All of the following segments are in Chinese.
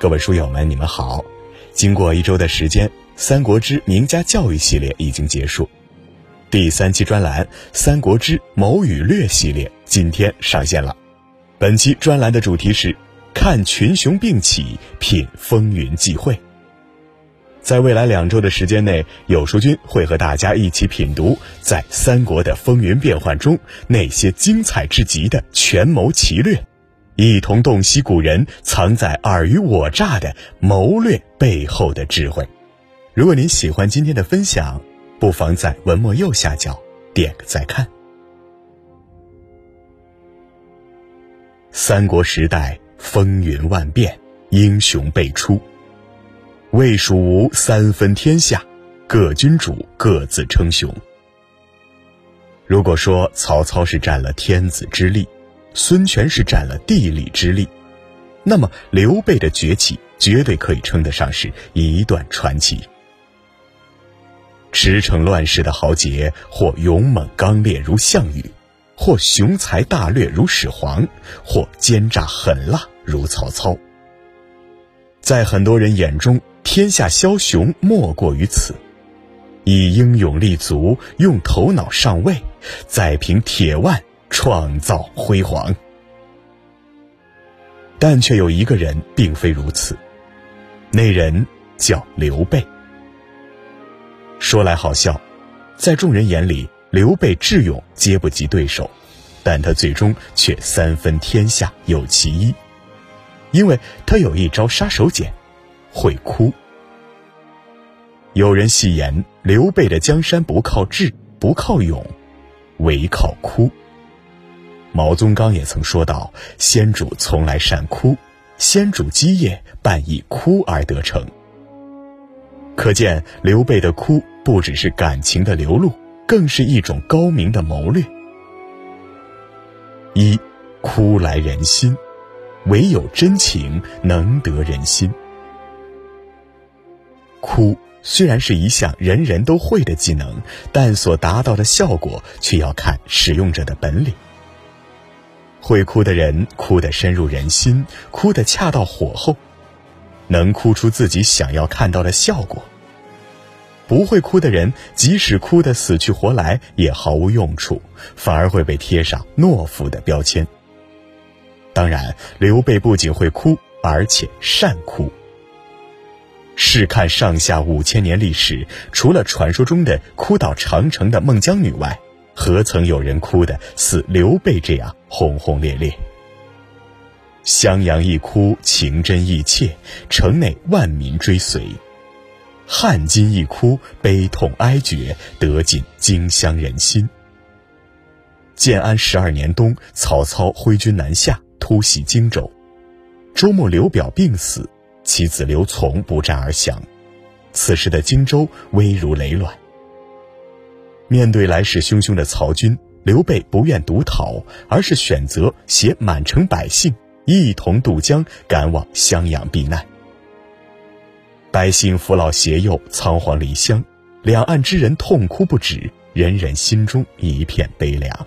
各位书友们，你们好！经过一周的时间，《三国之名家教育》系列已经结束，第三期专栏《三国之谋与略》系列今天上线了。本期专栏的主题是“看群雄并起，品风云际会”。在未来两周的时间内，有书君会和大家一起品读在三国的风云变幻中那些精彩至极的权谋奇略，一同洞悉古人藏在尔虞我诈的谋略背后的智慧。如果您喜欢今天的分享，不妨在文末右下角点个再看。三国时代风云万变，英雄辈出。魏蜀吴三分天下，各君主各自称雄。如果说曹操是占了天子之力，孙权是占了地理之力，那么刘备的崛起绝对可以称得上是一段传奇。驰骋乱世的豪杰，或勇猛刚烈如项羽，或雄才大略如始皇，或奸诈狠辣如曹操。在很多人眼中，天下枭雄莫过于此，以英勇立足，用头脑上位，再凭铁腕创造辉煌。但却有一个人并非如此，那人叫刘备。说来好笑，在众人眼里，刘备智勇皆不及对手，但他最终却三分天下有其一，因为他有一招杀手锏。会哭。有人戏言刘备的江山不靠智，不靠勇，唯靠哭。毛宗岗也曾说道：“先主从来善哭，先主基业半以哭而得成。”可见刘备的哭不只是感情的流露，更是一种高明的谋略。一，哭来人心，唯有真情能得人心。哭虽然是一项人人都会的技能，但所达到的效果却要看使用者的本领。会哭的人，哭得深入人心，哭得恰到火候，能哭出自己想要看到的效果。不会哭的人，即使哭得死去活来，也毫无用处，反而会被贴上懦夫的标签。当然，刘备不仅会哭，而且善哭。试看上下五千年历史，除了传说中的哭倒长城的孟姜女外，何曾有人哭的似刘备这样轰轰烈烈？襄阳一哭，情真意切，城内万民追随；汉津一哭，悲痛哀绝，得尽荆襄人心。建安十二年冬，曹操挥军南下，突袭荆州，周末刘表病死。其子刘琮不战而降，此时的荆州危如累卵。面对来势汹汹的曹军，刘备不愿独逃，而是选择携满城百姓一同渡江，赶往襄阳避难。百姓扶老携幼，仓皇离乡，两岸之人痛哭不止，人人心中一片悲凉。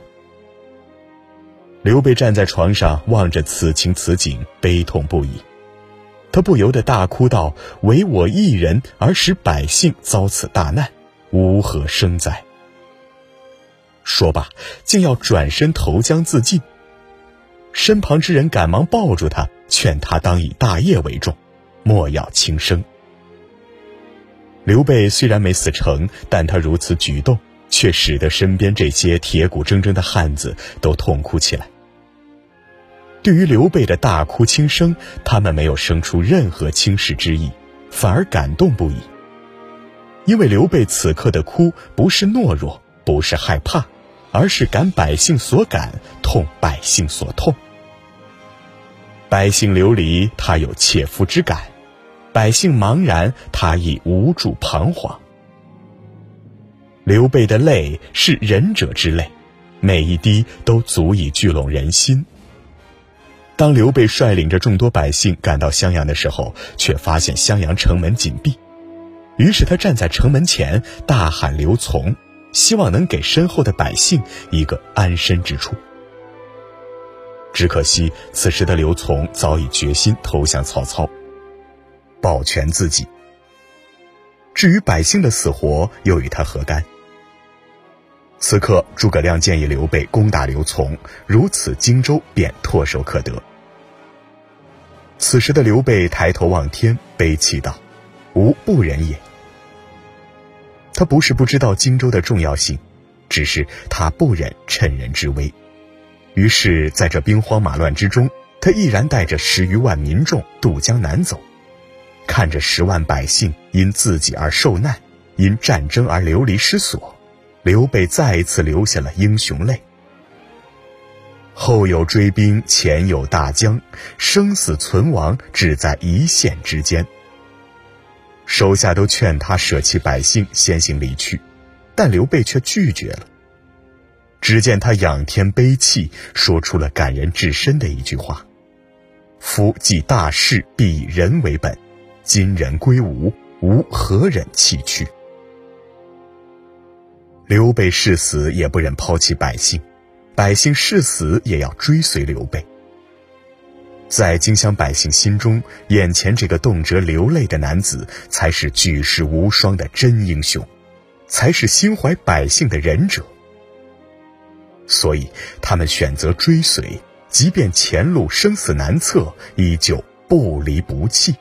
刘备站在床上，望着此情此景，悲痛不已。他不由得大哭道：“唯我一人而使百姓遭此大难，吾何生哉？”说罢，竟要转身投江自尽。身旁之人赶忙抱住他，劝他当以大业为重，莫要轻生。刘备虽然没死成，但他如此举动，却使得身边这些铁骨铮铮的汉子都痛哭起来。对于刘备的大哭轻生，他们没有生出任何轻视之意，反而感动不已。因为刘备此刻的哭，不是懦弱，不是害怕，而是感百姓所感，痛百姓所痛。百姓流离，他有切肤之感；百姓茫然，他亦无助彷徨。刘备的泪是仁者之泪，每一滴都足以聚拢人心。当刘备率领着众多百姓赶到襄阳的时候，却发现襄阳城门紧闭。于是他站在城门前大喊刘琮，希望能给身后的百姓一个安身之处。只可惜此时的刘琮早已决心投降曹操，保全自己。至于百姓的死活，又与他何干？此刻，诸葛亮建议刘备攻打刘琮，如此荆州便唾手可得。此时的刘备抬头望天，悲泣道：“吾不忍也。”他不是不知道荆州的重要性，只是他不忍趁人之危。于是，在这兵荒马乱之中，他毅然带着十余万民众渡江南走，看着十万百姓因自己而受难，因战争而流离失所。刘备再一次流下了英雄泪。后有追兵，前有大江，生死存亡只在一线之间。手下都劝他舍弃百姓，先行离去，但刘备却拒绝了。只见他仰天悲泣，说出了感人至深的一句话：“夫既大事，必以人为本。今人归吴，吾何忍弃去？”刘备誓死也不忍抛弃百姓，百姓誓死也要追随刘备。在荆襄百姓心中，眼前这个动辄流泪的男子，才是举世无双的真英雄，才是心怀百姓的仁者。所以，他们选择追随，即便前路生死难测，依旧不离不弃。《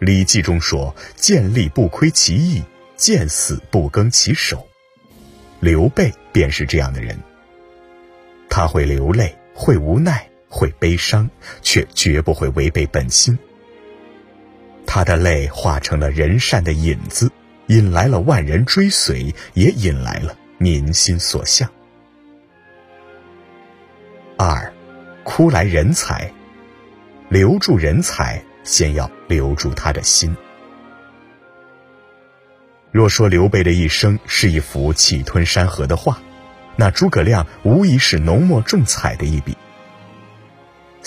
礼记》中说：“见利不亏其义。”见死不更其手，刘备便是这样的人。他会流泪，会无奈，会悲伤，却绝不会违背本心。他的泪化成了人善的引子，引来了万人追随，也引来了民心所向。二，哭来人才，留住人才，先要留住他的心。若说刘备的一生是一幅气吞山河的画，那诸葛亮无疑是浓墨重彩的一笔。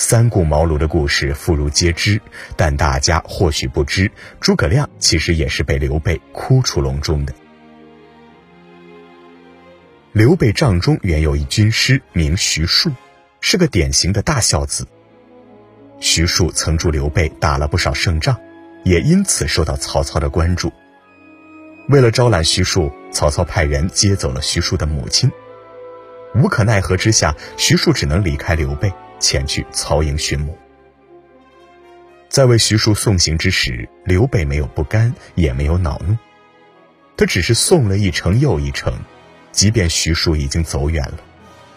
三顾茅庐的故事妇孺皆知，但大家或许不知，诸葛亮其实也是被刘备哭出笼中的。刘备帐中原有一军师名徐庶，是个典型的大孝子。徐庶曾助刘备打了不少胜仗，也因此受到曹操的关注。为了招揽徐庶，曹操派人接走了徐庶的母亲。无可奈何之下，徐庶只能离开刘备，前去曹营寻母。在为徐庶送行之时，刘备没有不甘，也没有恼怒，他只是送了一程又一程，即便徐庶已经走远了，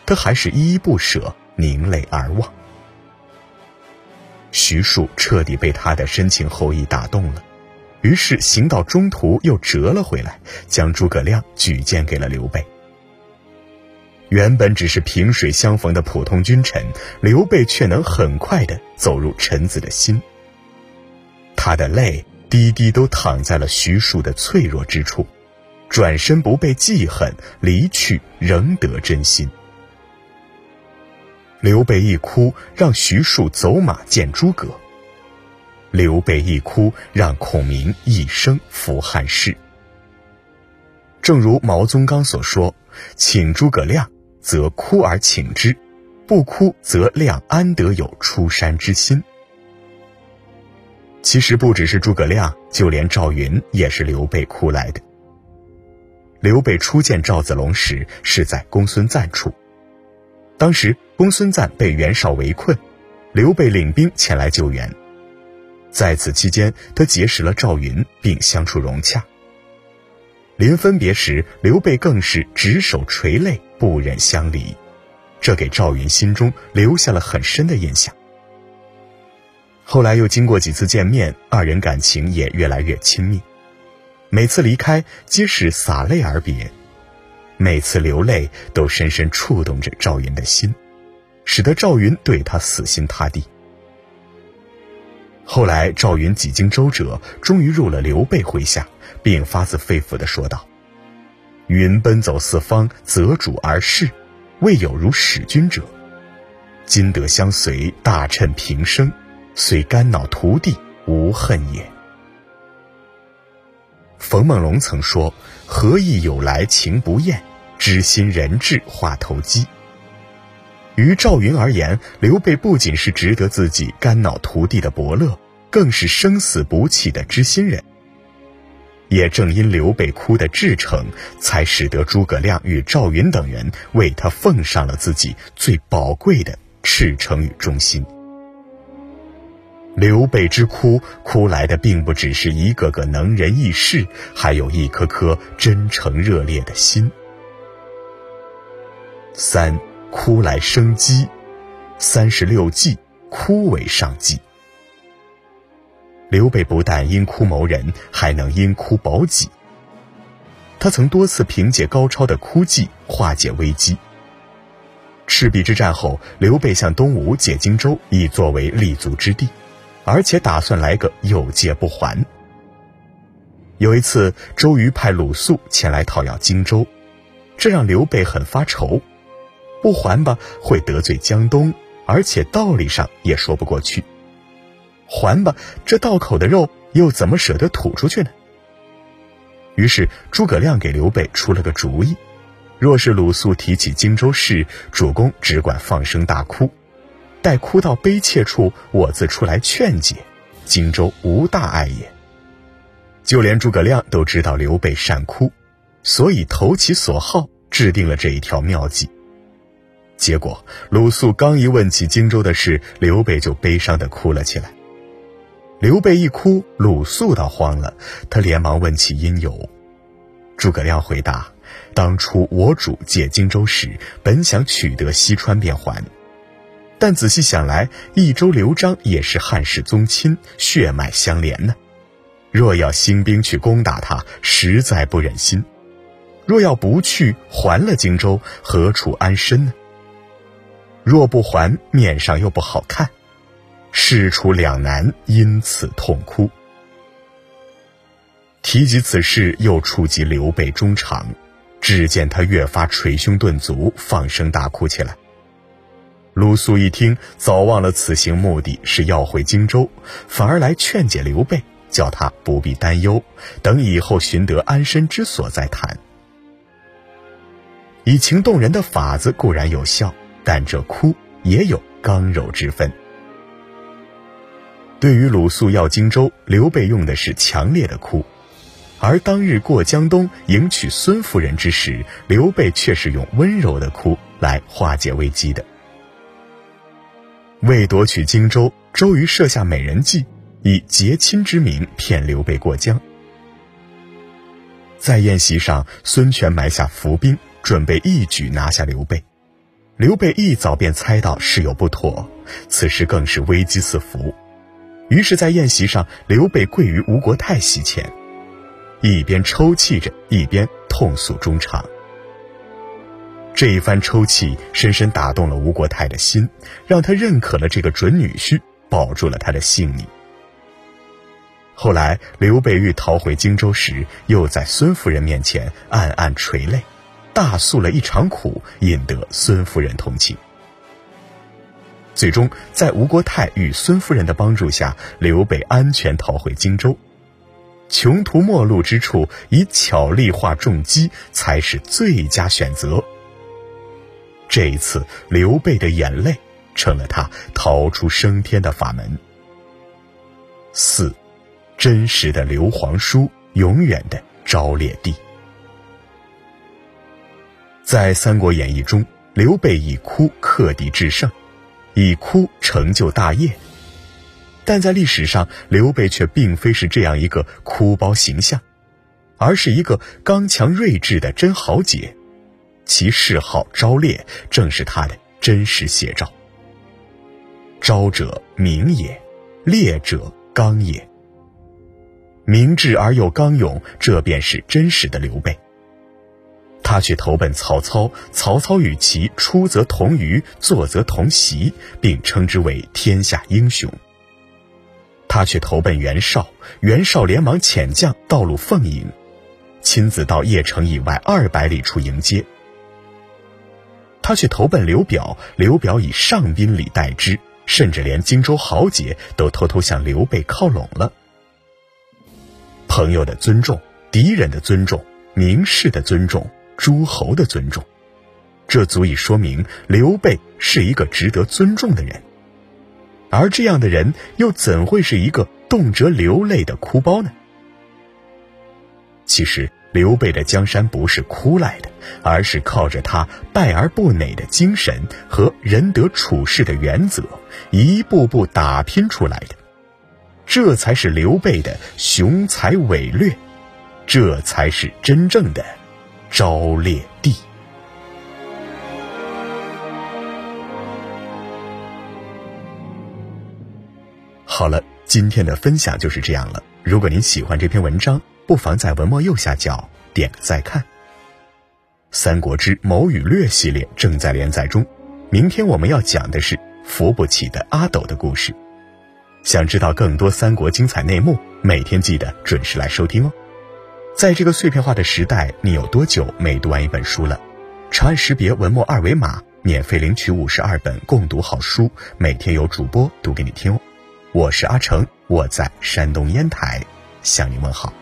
他还是依依不舍，凝泪而望。徐庶彻底被他的深情厚谊打动了。于是行到中途又折了回来，将诸葛亮举荐给了刘备。原本只是萍水相逢的普通君臣，刘备却能很快的走入臣子的心。他的泪滴滴都淌在了徐庶的脆弱之处，转身不被记恨，离去仍得真心。刘备一哭，让徐庶走马见诸葛。刘备一哭，让孔明一生服汉室。正如毛宗岗所说：“请诸葛亮，则哭而请之；不哭，则亮安得有出山之心？”其实不只是诸葛亮，就连赵云也是刘备哭来的。刘备初见赵子龙时，是在公孙瓒处。当时公孙瓒被袁绍围困，刘备领兵前来救援。在此期间，他结识了赵云，并相处融洽。临分别时，刘备更是执手垂泪，不忍相离，这给赵云心中留下了很深的印象。后来又经过几次见面，二人感情也越来越亲密。每次离开，皆是洒泪而别；每次流泪，都深深触动着赵云的心，使得赵云对他死心塌地。后来，赵云几经周折，终于入了刘备麾下，并发自肺腑地说道：“云奔走四方，择主而事，未有如使君者。今得相随，大趁平生，虽肝脑涂地，无恨也。”冯梦龙曾说：“何意有来情不厌，知心人至话投机。”于赵云而言，刘备不仅是值得自己肝脑涂地的伯乐，更是生死不弃的知心人。也正因刘备哭的至诚，才使得诸葛亮与赵云等人为他奉上了自己最宝贵的赤诚与忠心。刘备之哭，哭来的并不只是一个个能人异士，还有一颗颗真诚热烈的心。三哭来生机，三十六计，哭为上计。刘备不但因哭谋人，还能因哭保己。他曾多次凭借高超的哭技化解危机。赤壁之战后，刘备向东吴借荆州，以作为立足之地，而且打算来个有借不还。有一次，周瑜派鲁肃前来讨要荆州，这让刘备很发愁，不还吧会得罪江东，而且道理上也说不过去。还吧，这道口的肉又怎么舍得吐出去呢？于是诸葛亮给刘备出了个主意：若是鲁肃提起荆州事，主公只管放声大哭，待哭到悲切处，我自出来劝解，荆州无大碍也。就连诸葛亮都知道刘备善哭，所以投其所好，制定了这一条妙计。结果鲁肃刚一问起荆州的事，刘备就悲伤地哭了起来。刘备一哭，鲁肃倒慌了，他连忙问起因由。诸葛亮回答：“当初我主借荆州时，本想取得西川便还，但仔细想来，益州刘璋也是汉室宗亲，血脉相连呢。若要兴兵去攻打他，实在不忍心；若要不去，还了荆州，何处安身呢？若不还，面上又不好看。”事出两难，因此痛哭。提及此事，又触及刘备衷肠，只见他越发捶胸顿足，放声大哭起来。鲁肃一听，早忘了此行目的是要回荆州，反而来劝解刘备，叫他不必担忧，等以后寻得安身之所再谈。以情动人的法子固然有效，但这哭也有刚柔之分。对于鲁肃要荆州，刘备用的是强烈的哭；而当日过江东迎娶孙夫人之时，刘备却是用温柔的哭来化解危机的。为夺取荆州，周瑜设下美人计，以结亲之名骗刘备过江。在宴席上，孙权埋下伏兵，准备一举拿下刘备。刘备一早便猜到事有不妥，此时更是危机四伏。于是，在宴席上，刘备跪于吴国太席前，一边抽泣着，一边痛诉衷肠。这一番抽泣深深打动了吴国太的心，让他认可了这个准女婿，保住了他的性命。后来，刘备欲逃回荆州时，又在孙夫人面前暗暗垂泪，大诉了一场苦，引得孙夫人同情。最终，在吴国太与孙夫人的帮助下，刘备安全逃回荆州。穷途末路之处，以巧力化重击才是最佳选择。这一次，刘备的眼泪成了他逃出升天的法门。四，真实的刘皇叔，永远的昭烈帝。在《三国演义》中，刘备以哭克敌制胜。以哭成就大业，但在历史上，刘备却并非是这样一个哭包形象，而是一个刚强睿智的真豪杰，其嗜好昭烈正是他的真实写照。昭者明也，烈者刚也。明智而又刚勇，这便是真实的刘备。他去投奔曹操，曹操与其出则同舆，坐则同席，并称之为天下英雄。他去投奔袁绍，袁绍连忙遣将道路奉迎，亲自到邺城以外二百里处迎接。他去投奔刘表，刘表以上宾礼待之，甚至连荆州豪杰都偷偷向刘备靠拢了。朋友的尊重，敌人的尊重，名士的尊重。诸侯的尊重，这足以说明刘备是一个值得尊重的人。而这样的人，又怎会是一个动辄流泪的哭包呢？其实，刘备的江山不是哭来的，而是靠着他败而不馁的精神和仁德处世的原则，一步步打拼出来的。这才是刘备的雄才伟略，这才是真正的昭烈帝。好了，今天的分享就是这样了。如果您喜欢这篇文章，不妨在文末右下角点个再看。《三国之谋与略》系列正在连载中，明天我们要讲的是扶不起的阿斗的故事。想知道更多三国精彩内幕，每天记得准时来收听哦。在这个碎片化的时代，你有多久没读完一本书了？长按识别文末二维码，免费领取五十二本共读好书，每天有主播读给你听哦。我是阿成，我在山东烟台向你问好。